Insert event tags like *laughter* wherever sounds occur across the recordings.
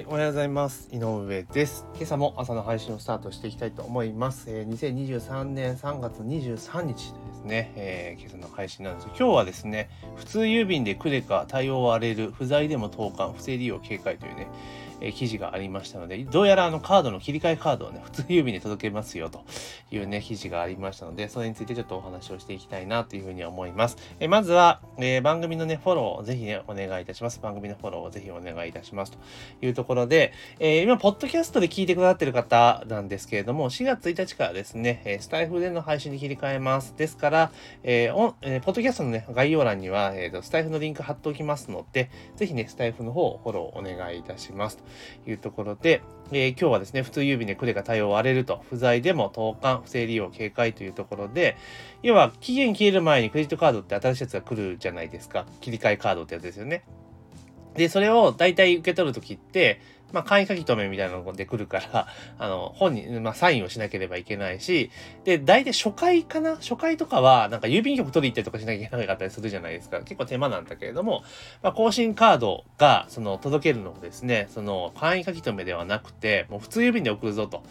はい、おはようございます。井上です。今朝も朝の配信をスタートしていきたいと思います。えー、2023年3月23日ですね、えー、今朝の配信なんです今日はですね、普通郵便でクレカ対応割れる、不在でも投函、不正利用警戒というね、え、記事がありましたので、どうやらあのカードの切り替えカードをね、普通郵便で届けますよというね、記事がありましたので、それについてちょっとお話をしていきたいなというふうに思います。え、まずは、え、番組のね、フォローをぜひね、お願いいたします。番組のフォローをぜひお願いいたしますというところで、え、今、ポッドキャストで聞いてくださってる方なんですけれども、4月1日からですね、スタイフでの配信に切り替えます。ですから、えーおえー、ポッドキャストのね、概要欄には、えーと、スタイフのリンク貼っておきますので、ぜひね、スタイフの方をフォローお願いいたします。というところで、えー、今日はですね、普通郵便でクレカ対応割れると、不在でも投函、不正利用警戒というところで、要は、期限消える前にクレジットカードって新しいやつが来るじゃないですか。切り替えカードってやつですよね。で、それを大体受け取るときって、まあ、簡易書き留めみたいなので来るから、*laughs* あの、本人、まあ、サインをしなければいけないし、で、大体初回かな？初回とかは、なんか郵便局取り行ったりとかしなきゃいけなかったりするじゃないですか。結構手間なんだけれども、まあ、更新カードが、その、届けるのをですね、その、簡易書き留めではなくて、もう普通郵便で送るぞと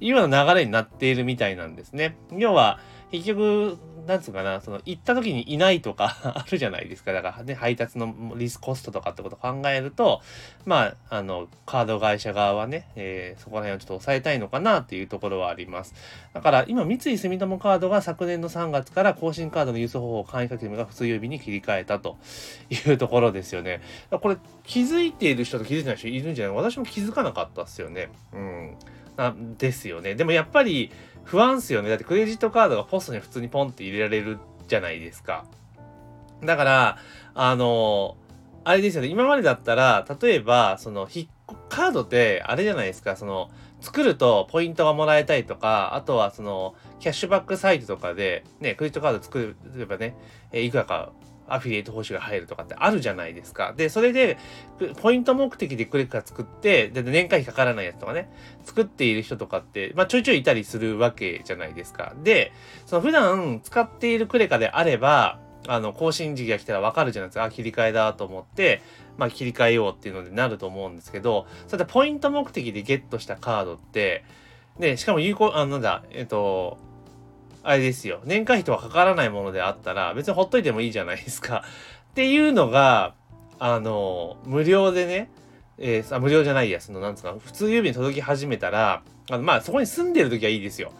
いうような流れになっているみたいなんですね。要は、結局、なんつうかな、その、行った時にいないとか *laughs* あるじゃないですか。だからね、配達のリスコストとかってことを考えると、まあ、あの、カード会社側はね、えー、そこら辺をちょっと抑えたいのかなっていうところはあります。だから、今、三井住友カードが昨年の3月から更新カードの郵送方法を簡易書き留めが普通郵便に切り替えたというところですよね。これ、気づいている人と気づいてない人いるんじゃない？私も気づかなかったっすよね。うん。なですよね。でもやっぱり、不安っすよね。だってクレジットカードがポストに普通にポンって入れられるじゃないですか。だから、あの、あれですよね。今までだったら、例えば、その、カードって、あれじゃないですか、その、作るとポイントがもらえたりとか、あとはその、キャッシュバックサイトとかで、ね、クレジットカード作ればね、えいくらかアフィリエイト報酬が入るとかってあるじゃないですか。で、それで、ポイント目的でクレカ作って、で、年会費かからないやつとかね、作っている人とかって、まあ、ちょいちょいいたりするわけじゃないですか。で、その普段使っているクレカであれば、あの、更新時期が来たらわかるじゃないですか。あ、切り替えだと思って、まあ、切り替えようっていうのでなると思うんですけど、そうやってポイント目的でゲットしたカードって、で、しかも有効、あ、なんだ、えっと、あれですよ。年会費とはかからないものであったら、別にほっといてもいいじゃないですか。っていうのが、あの、無料でね、えー、無料じゃないや、その、なんつうか、普通郵便届き始めたら、あの、まあ、そこに住んでる時はいいですよ。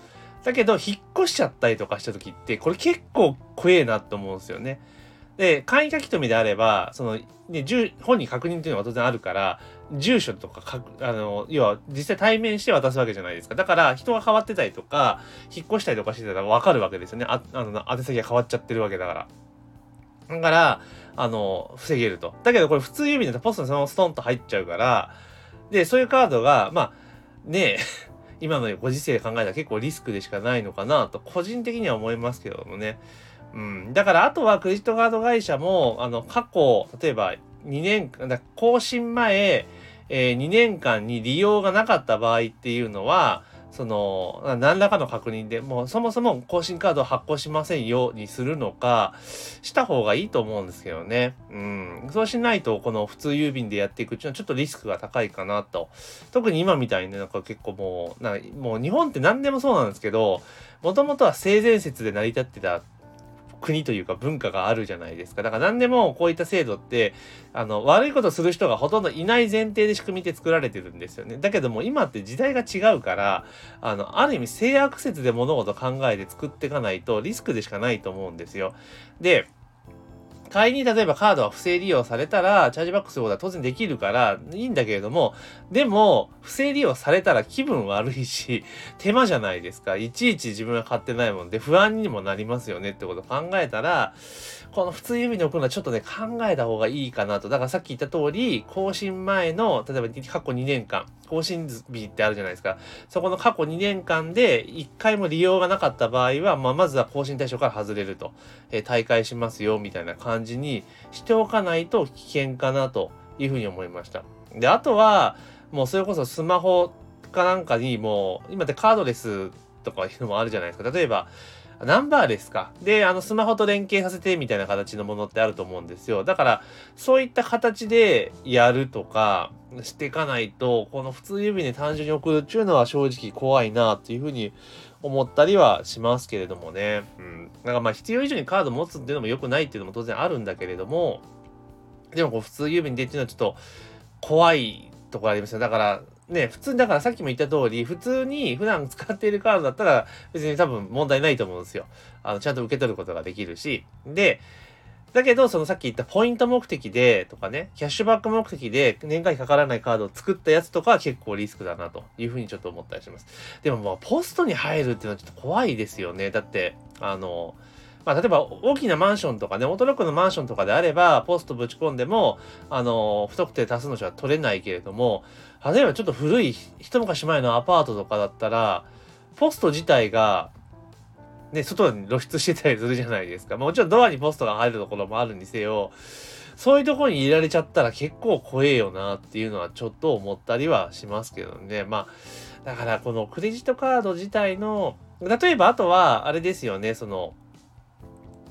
だけど、引っ越しちゃったりとかした時って、これ結構怖えなと思うんですよね。で、簡易書き留めであれば、その、ね、住、本人確認っていうのが当然あるから、住所とかかあの、要は実際対面して渡すわけじゃないですか。だから、人が変わってたりとか、引っ越したりとかしてたらわかるわけですよね。あ、あの、宛先が変わっちゃってるわけだから。だから、あの、防げると。だけどこれ普通郵便だとポストにそのままストンと入っちゃうから、で、そういうカードが、まあ、ねえ、*laughs* 今のご時世考えたら結構リスクでしかないのかなと、個人的には思いますけどもね。うん。だから、あとはクレジットカード会社も、あの、過去、例えば2年間、更新前、えー、2年間に利用がなかった場合っていうのは、その、何らかの確認でもうそもそも更新カードを発行しませんよにするのか、した方がいいと思うんですけどね。うん。そうしないと、この普通郵便でやっていくっていうのはちょっとリスクが高いかなと。特に今みたいになんか結構もう、なもう日本って何でもそうなんですけど、もともとは性善説で成り立ってた国というか文化があるじゃないですか。だから何でもこういった制度って、あの、悪いことする人がほとんどいない前提で仕組みって作られてるんですよね。だけども今って時代が違うから、あの、ある意味性悪説で物事考えて作っていかないとリスクでしかないと思うんですよ。で、仮に例えばカードは不正利用されたら、チャージバックすることは当然できるから、いいんだけれども、でも、不正利用されたら気分悪いし、*laughs* 手間じゃないですか。いちいち自分が買ってないもんで不安にもなりますよねってことを考えたら、この普通郵便に送るのはちょっとね、考えた方がいいかなと。だからさっき言った通り、更新前の、例えば過去2年間、更新日ってあるじゃないですか。そこの過去2年間で1回も利用がなかった場合は、まあ、まずは更新対象から外れると。えー、大会しますよ、みたいな感じ感じにしておかないと危険かなというふうに思いました。で、あとは、もうそれこそスマホかなんかにもう、今ってカードレスとかいうのもあるじゃないですか。例えば、ナンバーレスか。で、あの、スマホと連携させてみたいな形のものってあると思うんですよ。だから、そういった形でやるとかしていかないと、この普通指で単純に送るっていうのは正直怖いなっていうふうに思ったりはしますけれどもね。うん。なんかまあ必要以上にカード持つっていうのも良くないっていうのも当然あるんだけれども、でもこう普通郵便でっていうのはちょっと怖いところありますよ。だから、ね、普通、だからさっきも言った通り、普通に普段使っているカードだったら別に多分問題ないと思うんですよ。あの、ちゃんと受け取ることができるし。で、だけど、そのさっき言ったポイント目的でとかね、キャッシュバック目的で年会費かからないカードを作ったやつとかは結構リスクだなというふうにちょっと思ったりします。でももうポストに入るっていうのはちょっと怖いですよね。だって、あの、まあ、例えば大きなマンションとかね、オートロックのマンションとかであれば、ポストぶち込んでも、あの、不特定多数の人は取れないけれども、例えばちょっと古い、一昔前のアパートとかだったら、ポスト自体が、ね、外に露出してたりするじゃないですか。もちろんドアにポストが入るところもあるにせよ、そういうところに入れられちゃったら結構怖えよなっていうのはちょっと思ったりはしますけどね。まあ、だからこのクレジットカード自体の、例えばあとは、あれですよね、その、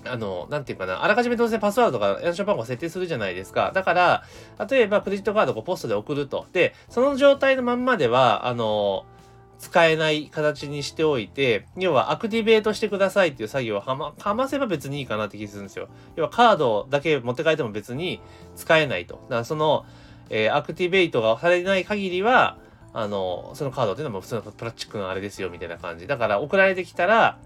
あの、なんていうかな、あらかじめどうせパスワードとか暗証番号設定するじゃないですか。だから、例えばクレジットカードをポストで送ると。で、その状態のまんまでは、あの、使えない形にしておいて、要はアクティベートしてくださいっていう作業をはま、かませば別にいいかなって気するんですよ。要はカードだけ持って帰っても別に使えないと。だからその、えー、アクティベートがされない限りは、あの、そのカードっていうのも普通のプラスチックのあれですよ、みたいな感じ。だから送られてきたら、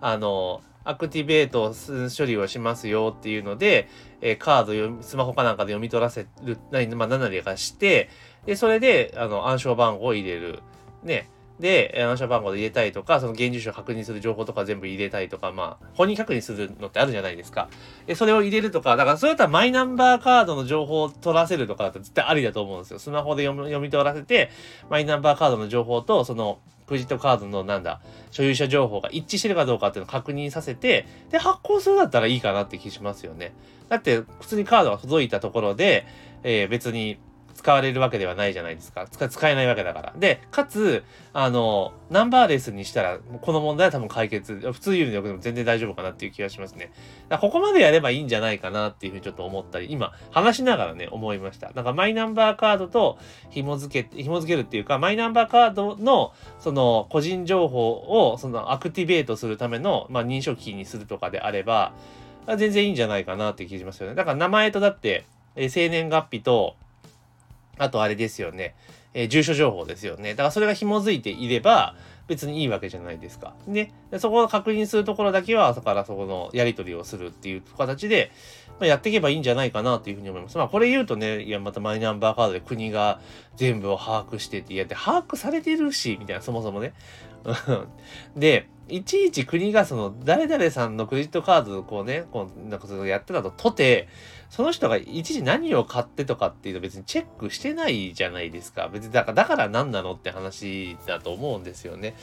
あの、アクティベート処理をしますよっていうので、えー、カードスマホかなんかで読み取らせる、何、まあ、何なりかして、で、それで、あの、暗証番号を入れる。ね。で、暗証番号で入れたりとか、その現住所を確認する情報とか全部入れたりとか、まあ、本人確認するのってあるじゃないですか。で、それを入れるとか、だからそれだったらマイナンバーカードの情報を取らせるとかだったら絶対ありだと思うんですよ。スマホで読み取らせて、マイナンバーカードの情報と、その、クレジットカードのなんだ、所有者情報が一致してるかどうかっていうのを確認させて、で、発行するだったらいいかなって気しますよね。だって、普通にカードが届いたところで、えー、別に使われるわけではないじゃないですか。使えないわけだから。で、かつ、あの、ナンバーレスにしたら、この問題は多分解決、普通有利でも全然大丈夫かなっていう気がしますね。だここまでやればいいんじゃないかなっていうふうにちょっと思ったり、今、話しながらね、思いました。なんかマイナンバーカードと紐付け、紐付けるっていうか、マイナンバーカードの、その、個人情報を、その、アクティベートするための、まあ、認証機にするとかであれば、全然いいんじゃないかなって気がしますよね。だから名前とだって、え生年月日と、あとあれですよね。えー、住所情報ですよね。だからそれが紐づいていれば別にいいわけじゃないですか。ね、そこを確認するところだけは朝からそこのやり取りをするっていう形で、まあ、やっていけばいいんじゃないかなというふうに思います。まあこれ言うとね、いやまたマイナンバーカードで国が全部を把握してってやって把握されてるし、みたいなそもそもね。*laughs* で、いちいち国がその誰々さんのクレジットカードをこうね、こうなんかそのやってたととて、その人が一時何を買ってとかっていうの別にチェックしてないじゃないですか。別にだから、だから何なのって話だと思うんですよね。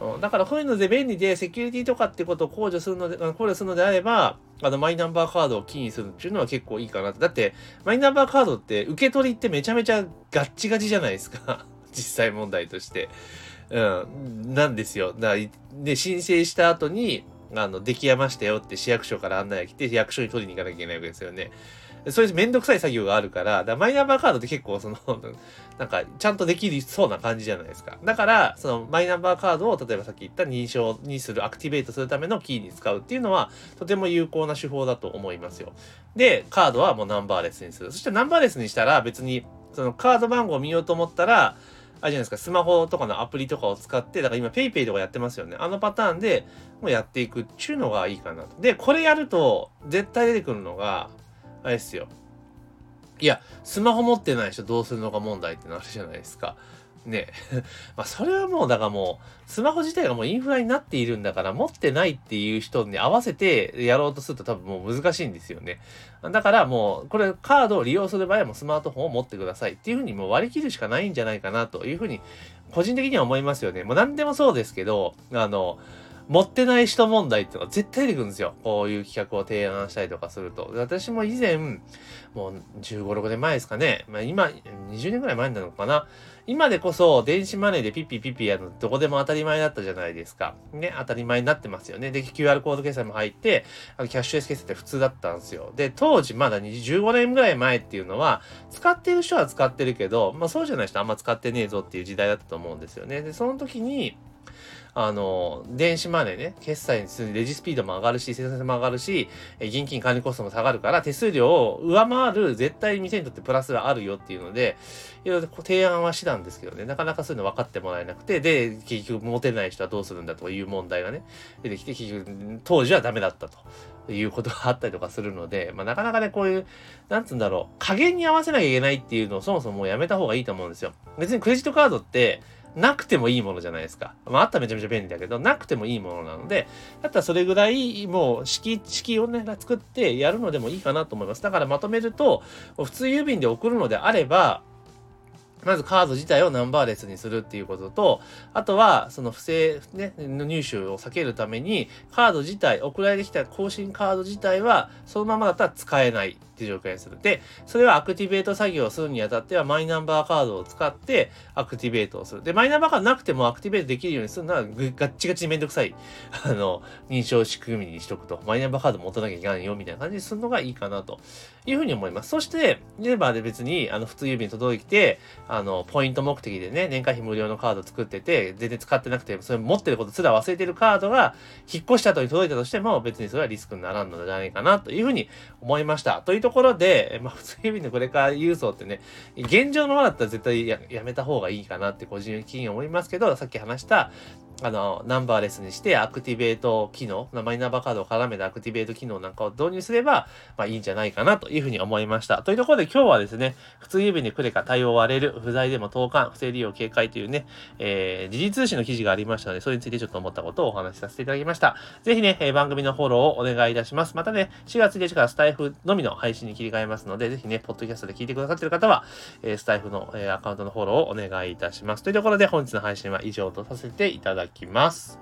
うんだからこういうので便利でセキュリティとかってことを考慮するので、考慮するのであれば、あのマイナンバーカードをキーにするっていうのは結構いいかなだって、マイナンバーカードって受け取りってめちゃめちゃガッチガチじゃないですか。*laughs* 実際問題として。うん、なんですよ。だで、申請した後に、あの、出来やましたよって市役所から案内が来て、役所に取りに行かなきゃいけないわけですよね。そういうめんどくさい作業があるから、だマイナンバーカードって結構その、*laughs* なんか、ちゃんとできるそうな感じじゃないですか。だから、そのマイナンバーカードを、例えばさっき言った認証にする、アクティベートするためのキーに使うっていうのは、とても有効な手法だと思いますよ。で、カードはもうナンバーレスにする。そしてナンバーレスにしたら別に、そのカード番号を見ようと思ったら、あれじゃないですか、スマホとかのアプリとかを使って、だから今 PayPay とかやってますよね。あのパターンでもうやっていくっていうのがいいかなと。で、これやると、絶対出てくるのが、あれですよ。いや、スマホ持ってない人どうするのか問題ってなるじゃないですか。ね。*laughs* まあ、それはもう、だからもう、スマホ自体がもうインフラになっているんだから、持ってないっていう人に合わせてやろうとすると多分もう難しいんですよね。だからもう、これカードを利用する場合はもうスマートフォンを持ってくださいっていうふうにもう割り切るしかないんじゃないかなというふうに、個人的には思いますよね。もう何でもそうですけど、あの、持ってない人問題っていうのが絶対出てくるんですよ。こういう企画を提案したりとかすると。私も以前、もう15、6年前ですかね。まあ今、20年ぐらい前なのかな。今でこそ電子マネーでピッピピッピやるのどこでも当たり前だったじゃないですか。ね、当たり前になってますよね。で、QR コード決済も入って、あのキャッシュレス決済って普通だったんですよ。で、当時まだ15年ぐらい前っていうのは、使ってる人は使ってるけど、まあそうじゃない人あんま使ってねえぞっていう時代だったと思うんですよね。で、その時に、あの、電子マネーね、決済にするレジスピードも上がるし、生産性も上がるし、現金管理コストも下がるから、手数料を上回る絶対店にとってプラスがあるよっていうので、いろいろ提案はしたんですけどね、なかなかそういうの分かってもらえなくて、で、結局持てない人はどうするんだという問題がね、出てきて、結局、当時はダメだったと。いうことがあったりとかするので、まあ、なかなかね、こういう、なんつうんだろう、加減に合わせなきゃいけないっていうのをそもそもやめた方がいいと思うんですよ。別にクレジットカードって、なくてもいいものじゃないですか。まあ、あったらめちゃめちゃ便利だけど、なくてもいいものなので、だったらそれぐらい、もう、式、式をね、作ってやるのでもいいかなと思います。だからまとめると、普通郵便で送るのであれば、まずカード自体をナンバーレスにするっていうことと、あとは、その不正、ね、入手を避けるために、カード自体、送られてきた更新カード自体は、そのままだったら使えないっていう状況にする。で、それはアクティベート作業をするにあたっては、マイナンバーカードを使ってアクティベートをする。で、マイナンバーカードなくてもアクティベートできるようにするのは、ガッチガチにめんどくさい、*laughs* あの、認証仕組みにしとくと。マイナンバーカード持たなきゃいけないよ、みたいな感じにするのがいいかなというふうに思います。そして、レバーで別に、あの、普通郵便届いて、あの、ポイント目的でね、年会費無料のカード作ってて、全然使ってなくて、それ持ってることすら忘れてるカードが、引っ越した後に届いたとしても、別にそれはリスクにならんのじゃないかな、というふうに思いました。というところで、まあ、普通郵便のこれから郵送ってね、現状のままだったら絶対やめた方がいいかなって個人的に思いますけど、さっき話した、あの、ナンバーレスにしてアクティベート機能、マイナンバーカードを絡めたアクティベート機能なんかを導入すれば、まあいいんじゃないかなというふうに思いました。というところで今日はですね、普通郵便でクレカ対応割れる、不在でも投函、不正利用警戒というね、えー、時事通信の記事がありましたので、それについてちょっと思ったことをお話しさせていただきました。ぜひね、えー、番組のフォローをお願いいたします。またね、4月1日からスタイフのみの配信に切り替えますので、ぜひね、ポッドキャストで聞いてくださっている方は、えー、スタイフの、えー、アカウントのフォローをお願いいたします。というところで本日の配信は以上とさせていただきます。だきます。